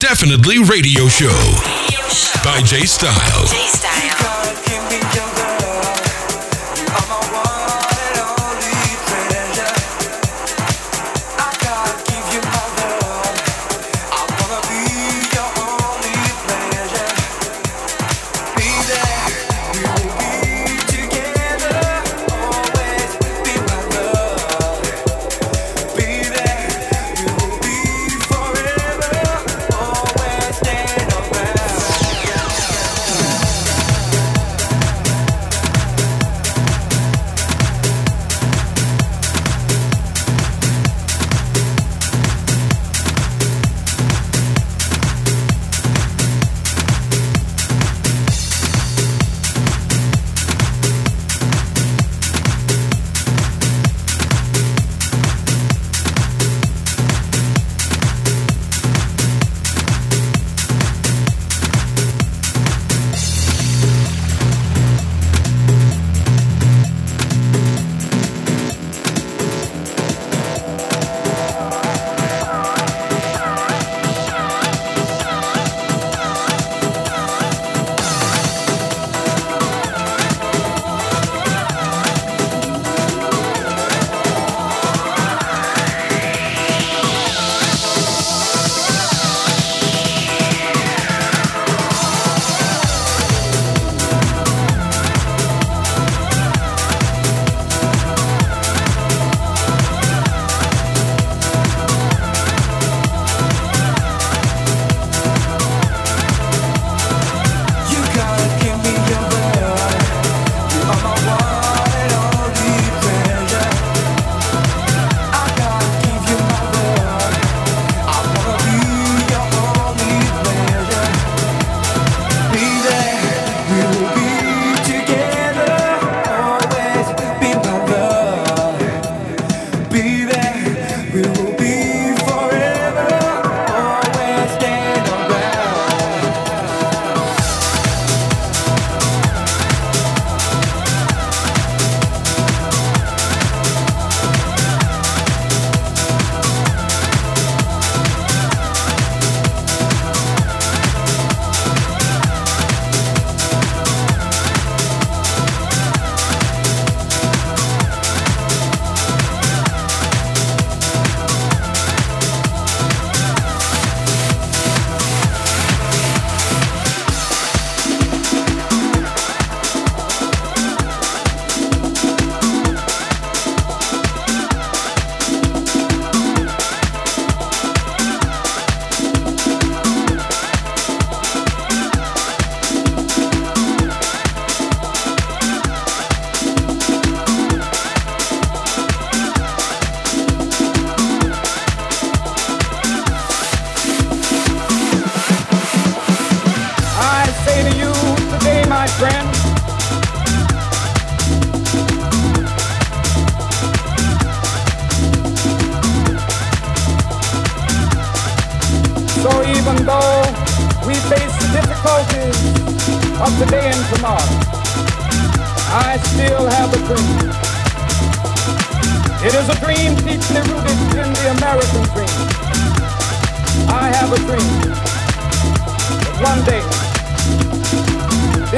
Definitely Radio Show by J Style. J Style.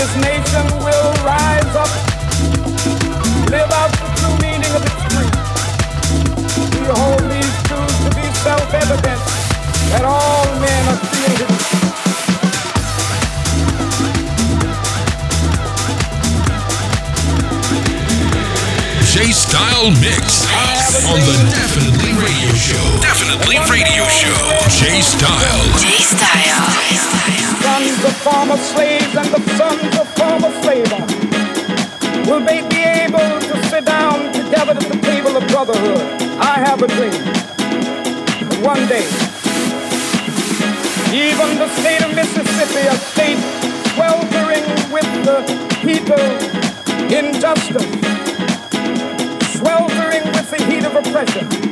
This nation will rise up, live out the true meaning of its creed. We hold these truths to be self-evident that all men are created. J Style Mix on the Definitely Radio Show. Definitely Radio Show. J Style. J Style. Sons of former slaves and the sons of former slave will they be able to sit down together at the table of brotherhood. I have a dream. One day, even the state of Mississippi, a state sweltering with the heat of injustice, sweltering with the heat of oppression, will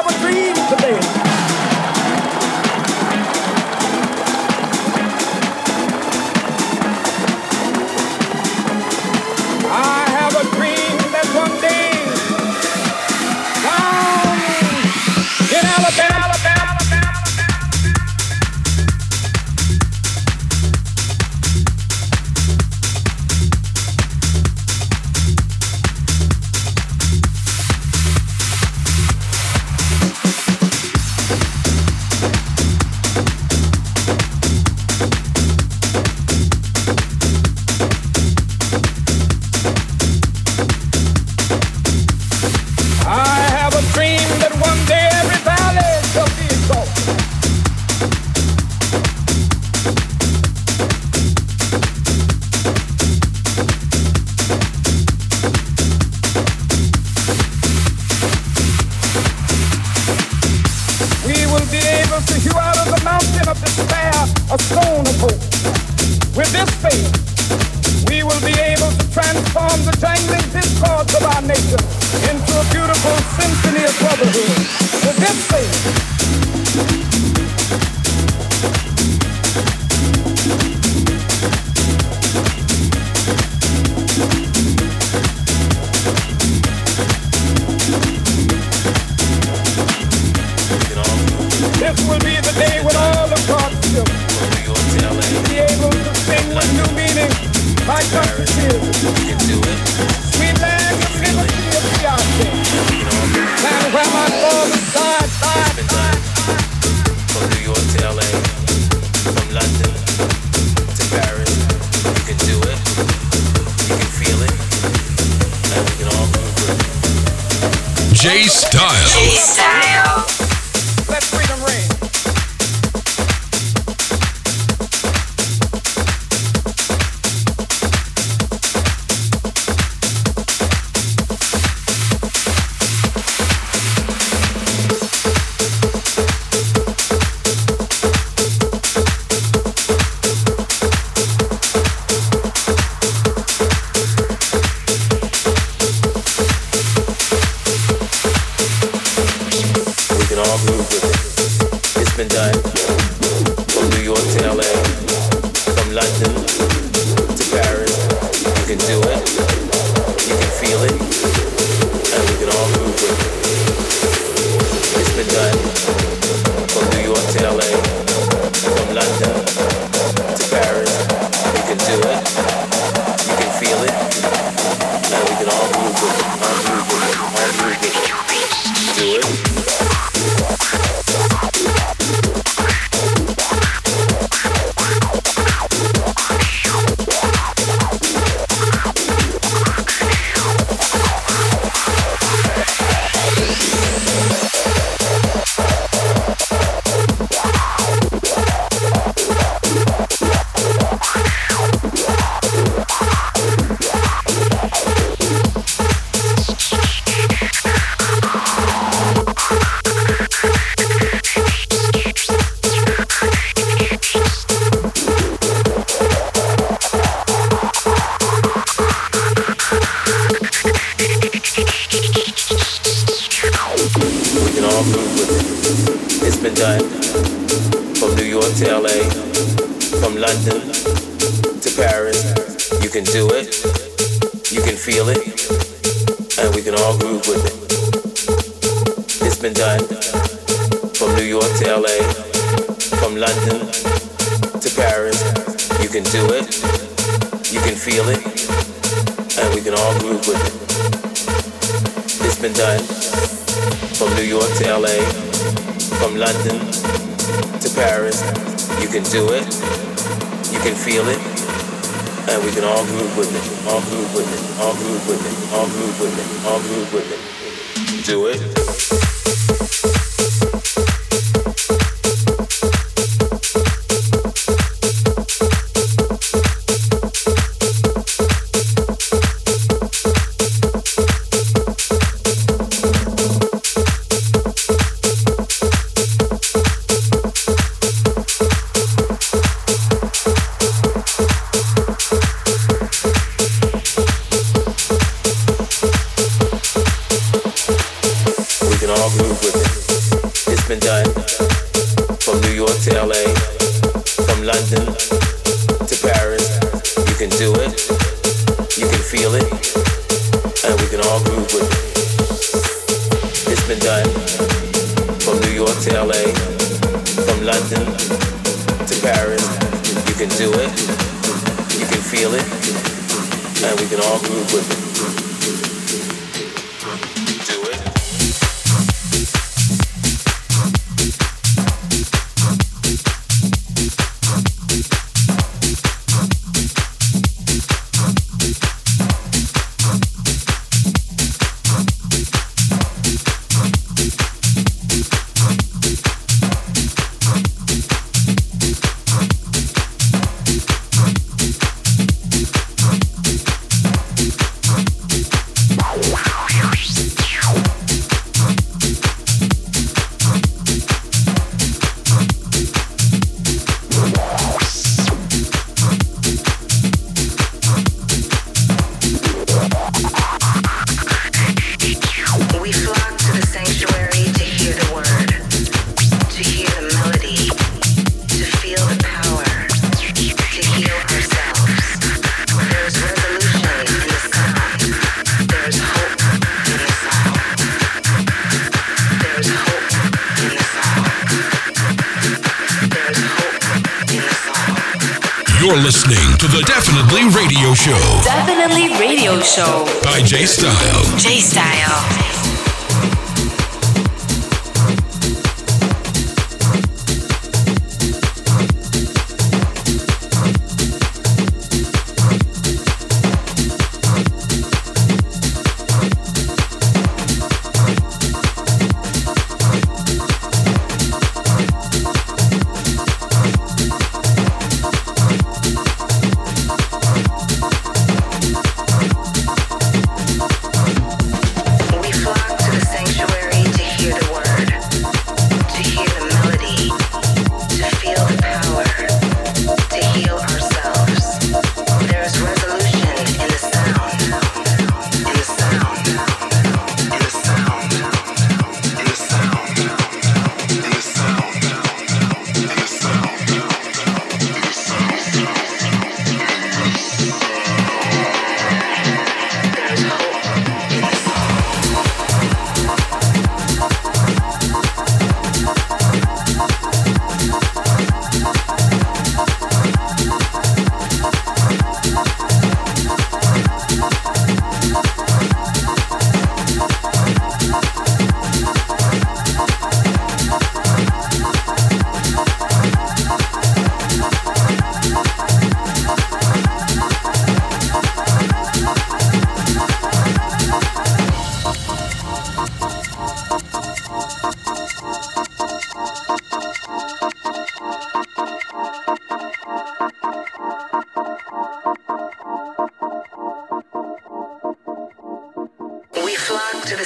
You're listening to the Definitely Radio Show. Definitely Radio Show. By J Style. J Style.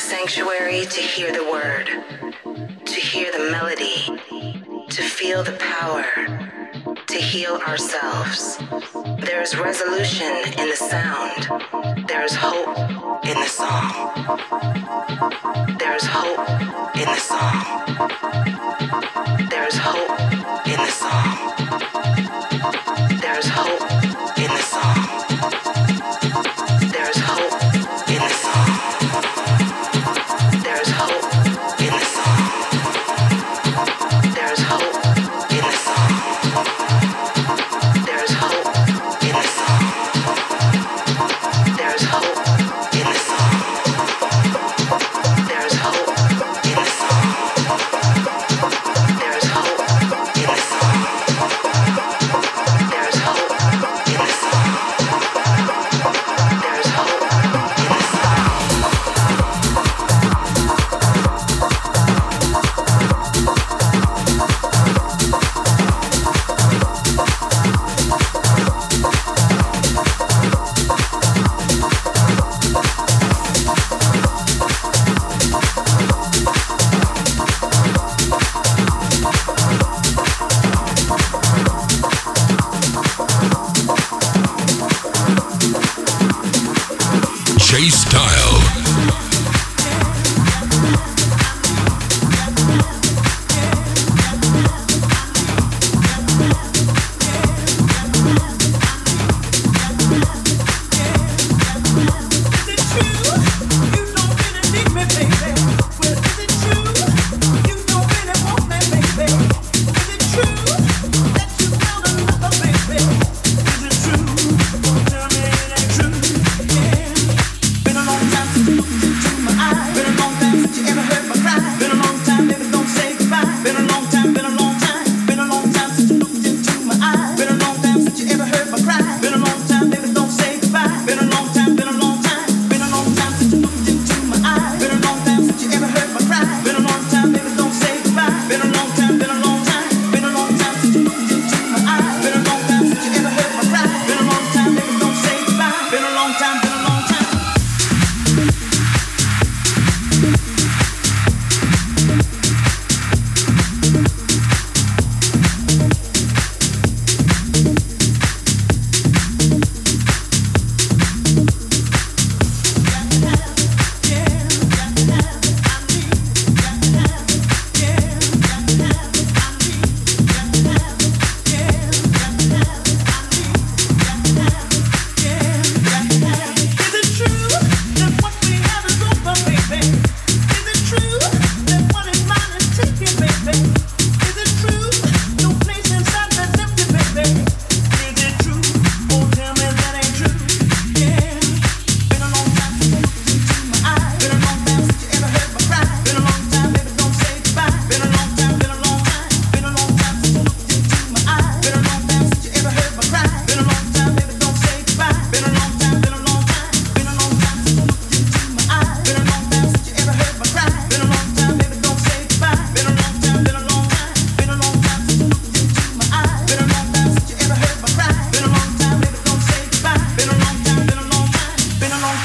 sanctuary to hear the word, to hear the melody, to feel the power, to heal ourselves. There is resolution in the sound. There is hope in the song. There is hope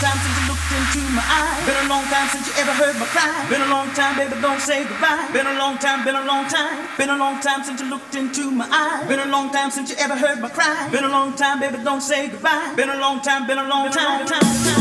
time since you looked into my eyes. Been a long time since you ever heard my cry. Been a long time, baby, don't say goodbye. Been a long time, been a long time. Been a long time since you looked into my eyes. Been a long time since you ever heard my cry. Been a long time, baby, don't say goodbye. Been a long time, been a long time. time.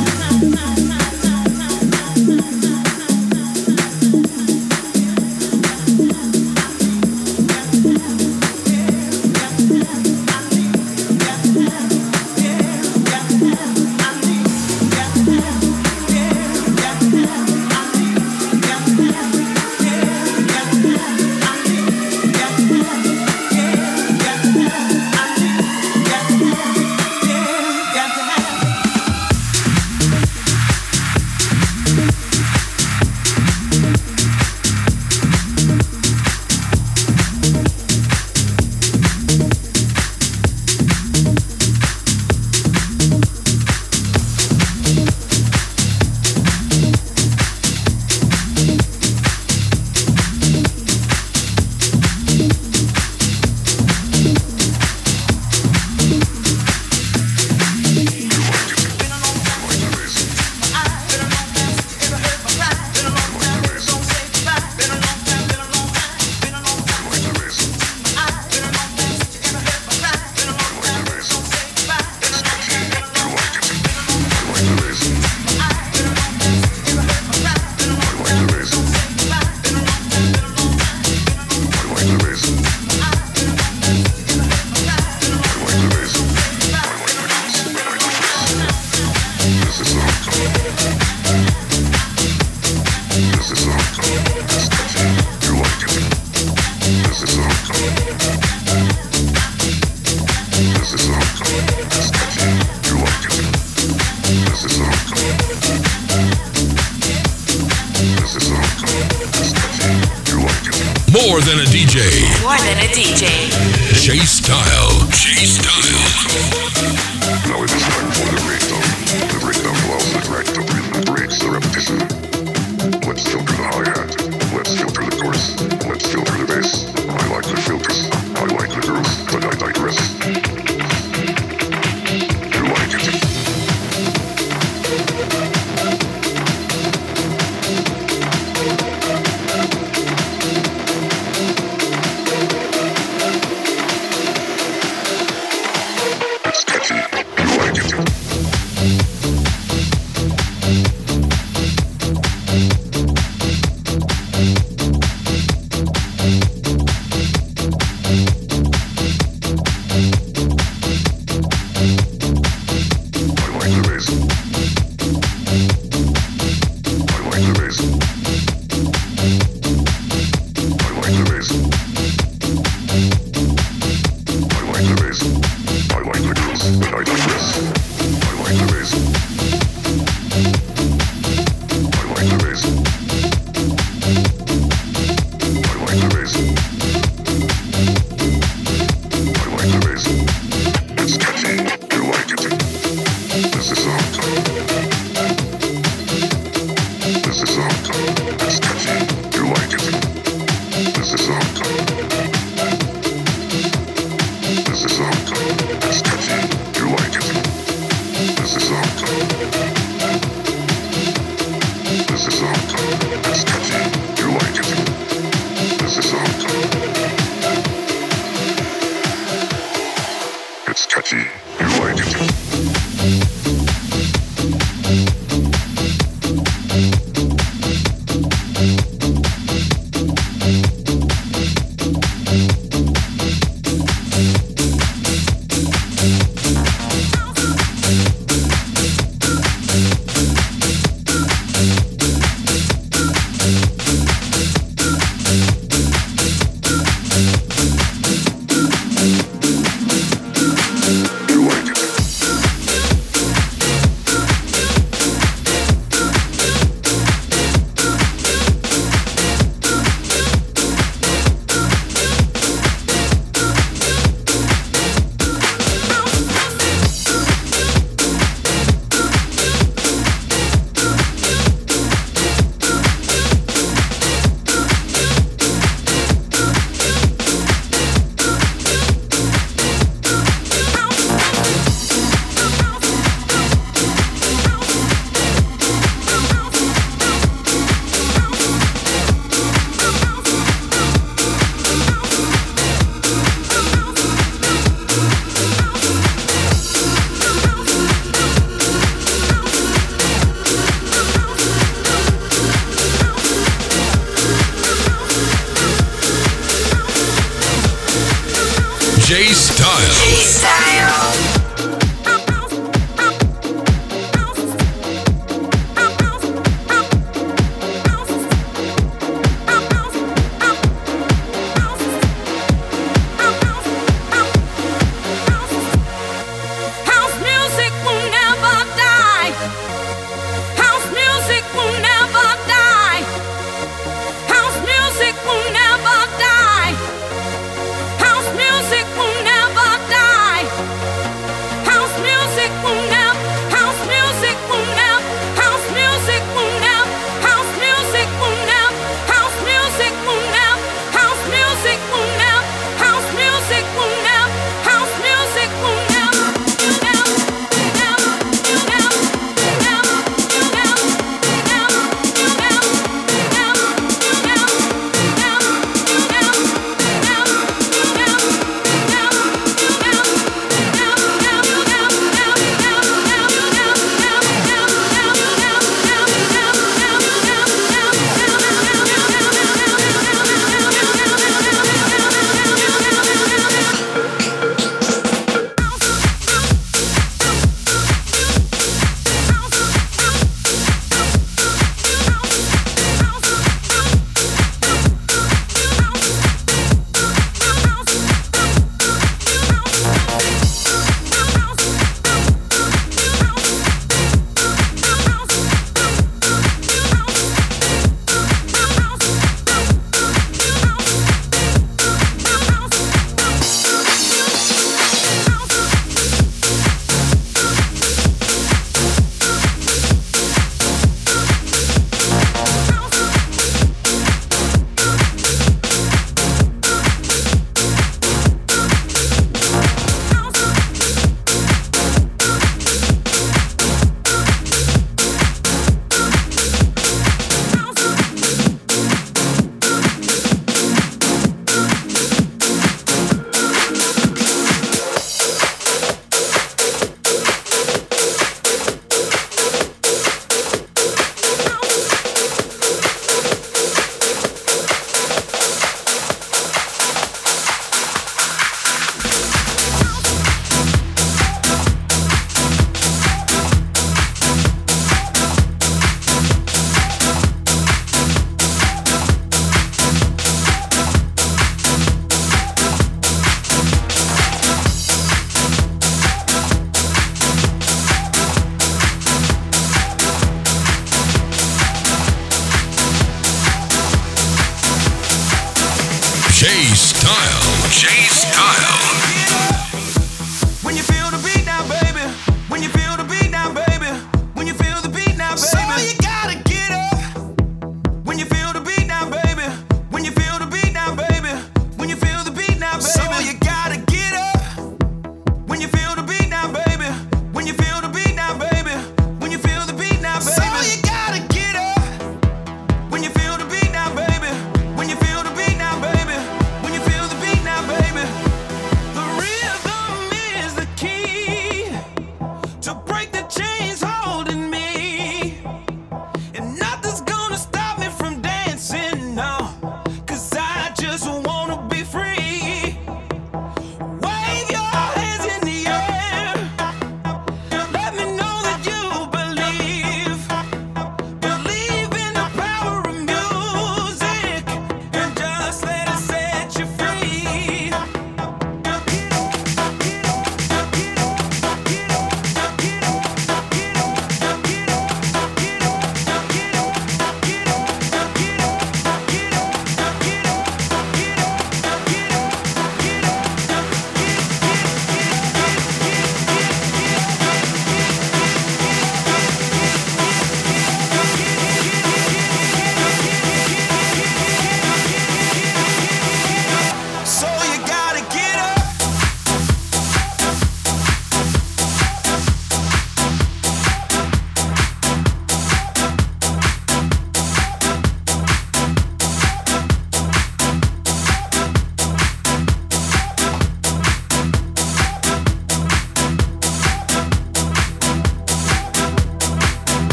DJ. J Style.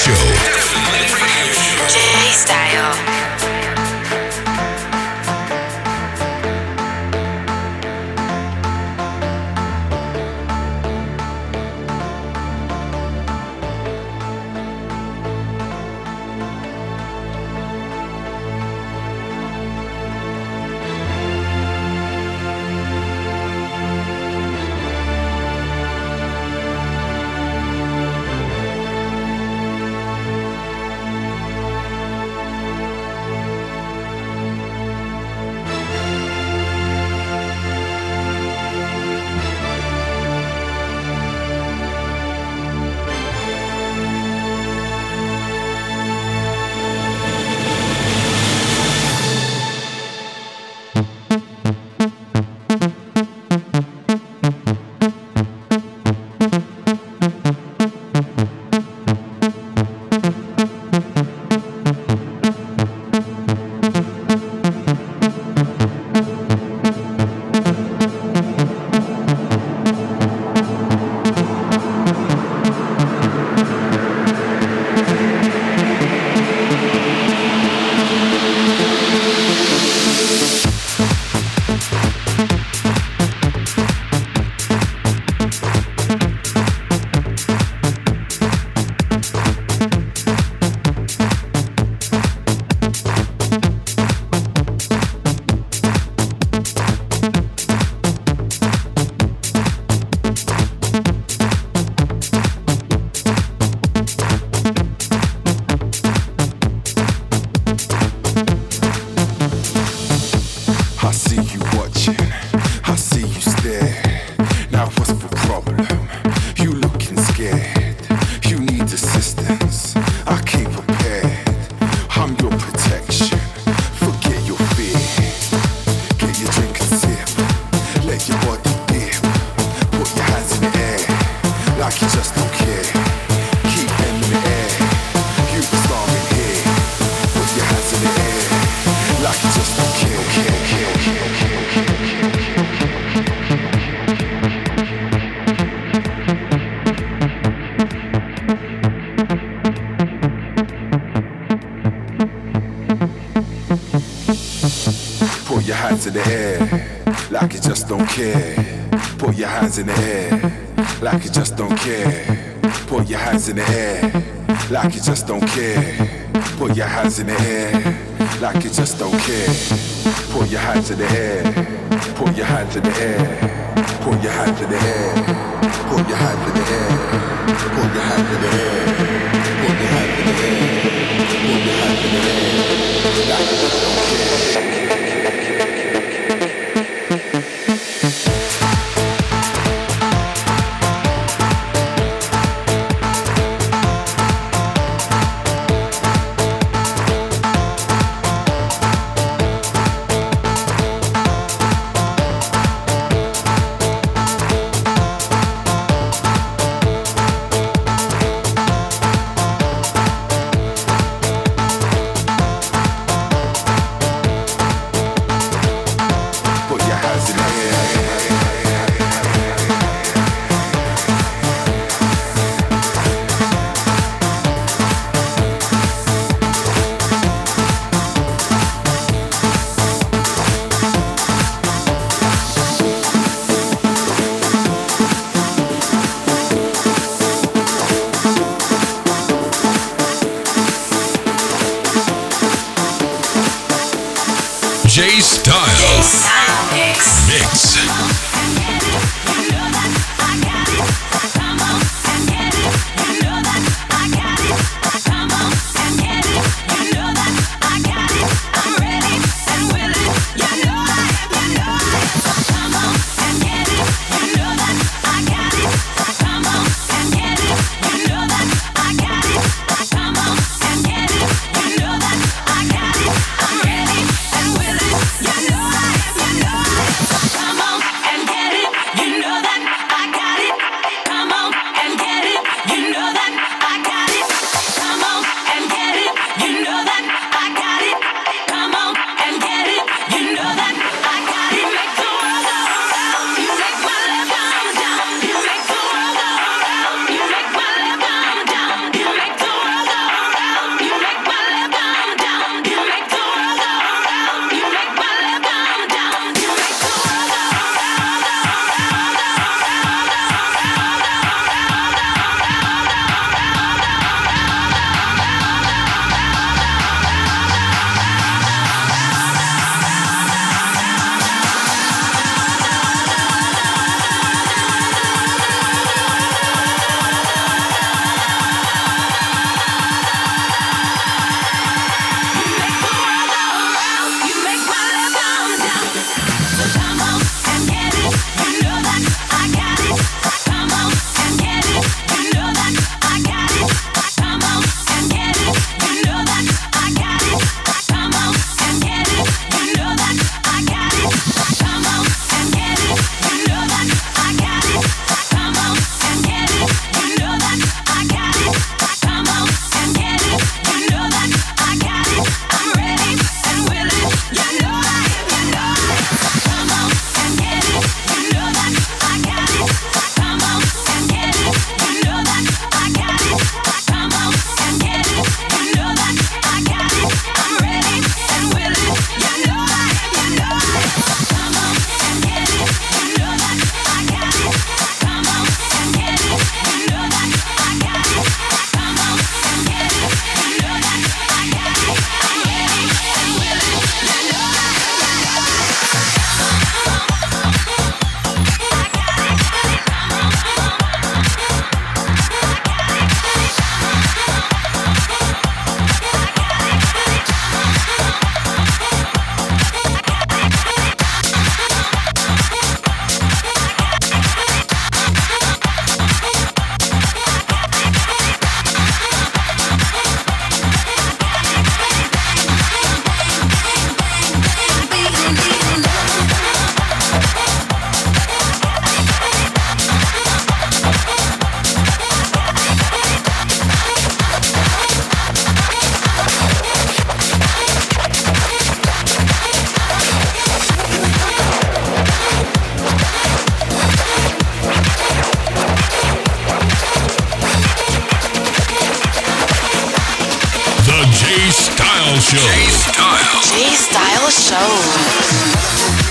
Show. In the air, like you just don't care. Put your hands in the air, like you just don't care. Put your hands in the air, like you just don't care. Put your hands in the air, put your hands in the air, put your hands in the air, put your hands in the air, put your hands in the air, put your hands in the air, put your hands in the air, like you just don't care. Show. J Style. J Style Show.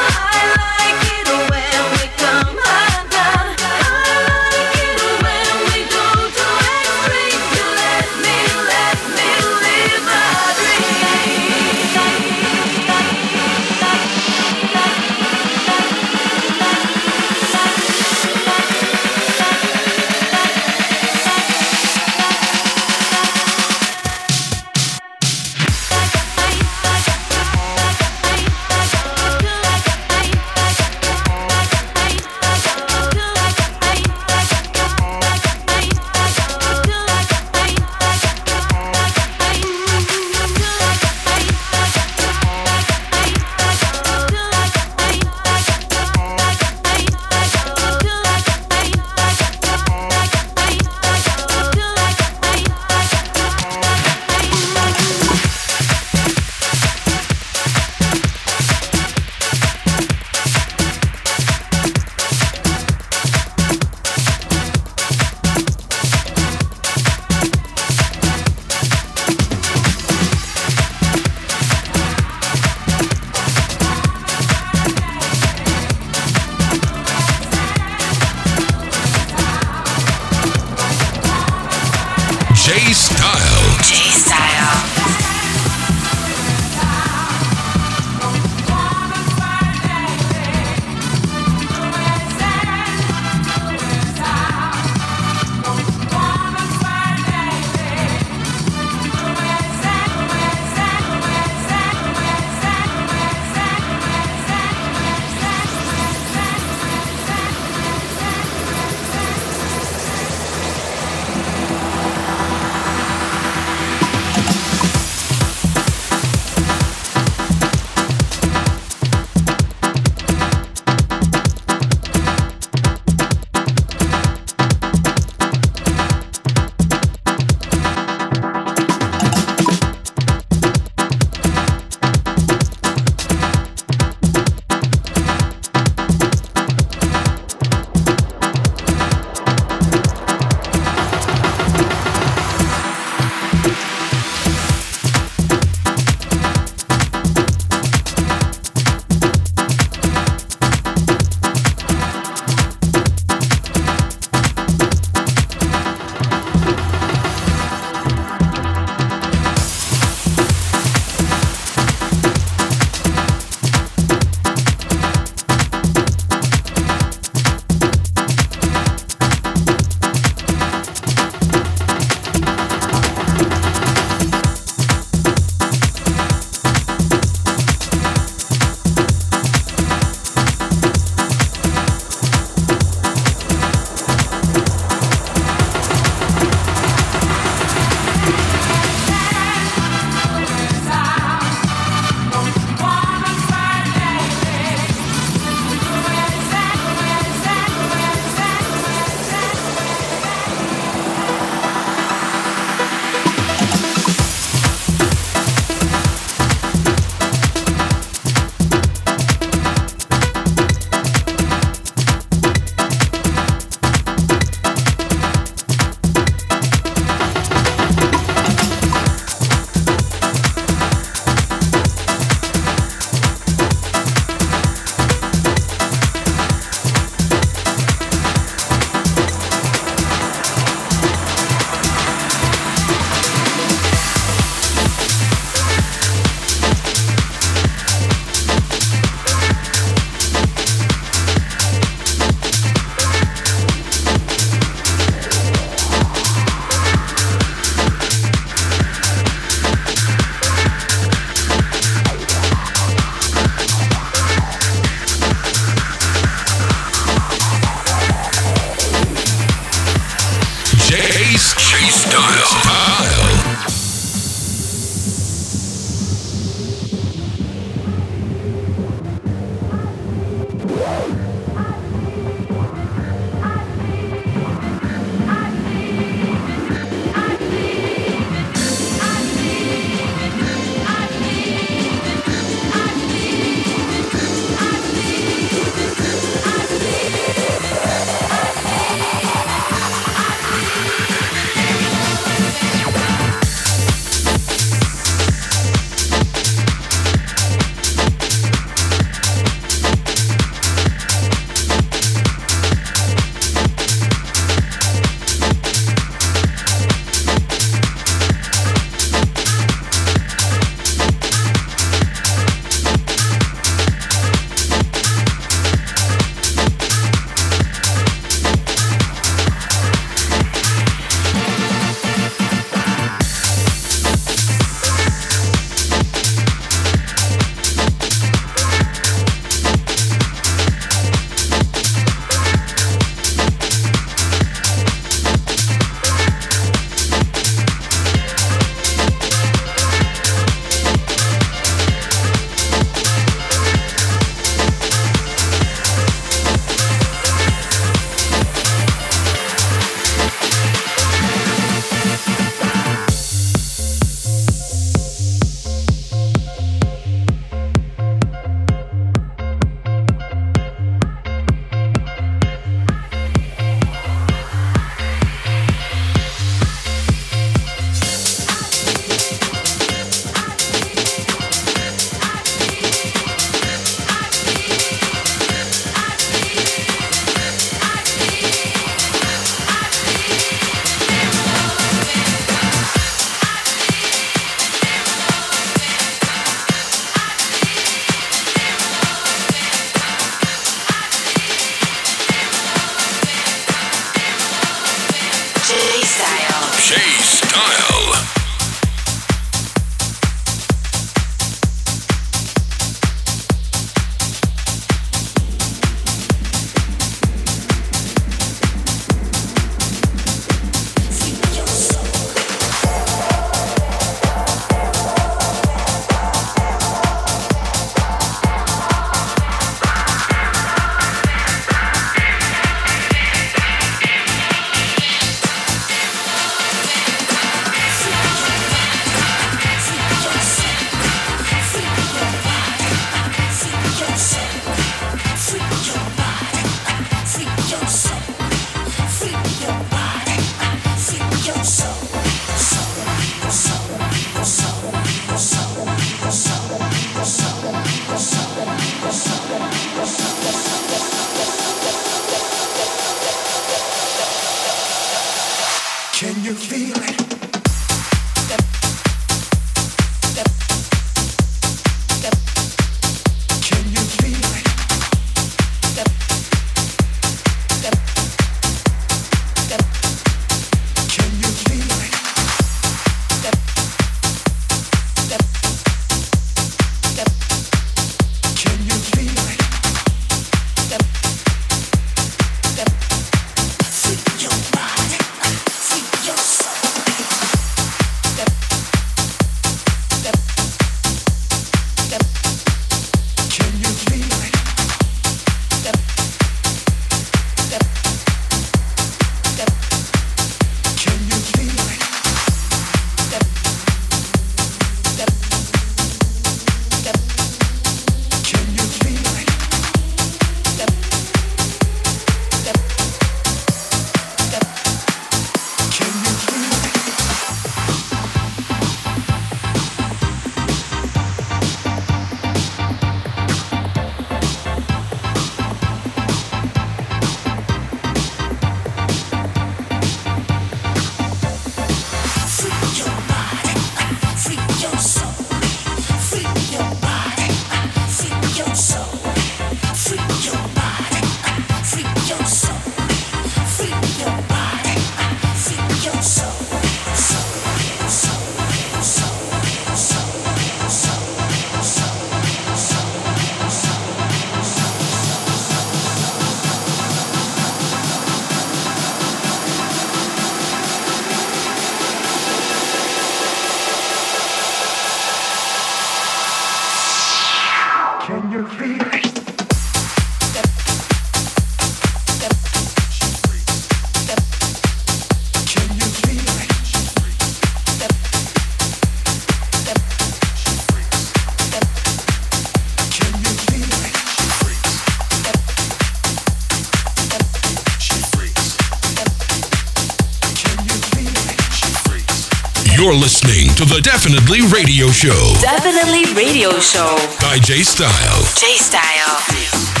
You're listening to the Definitely Radio Show Definitely Radio Show. by J Style. J Style.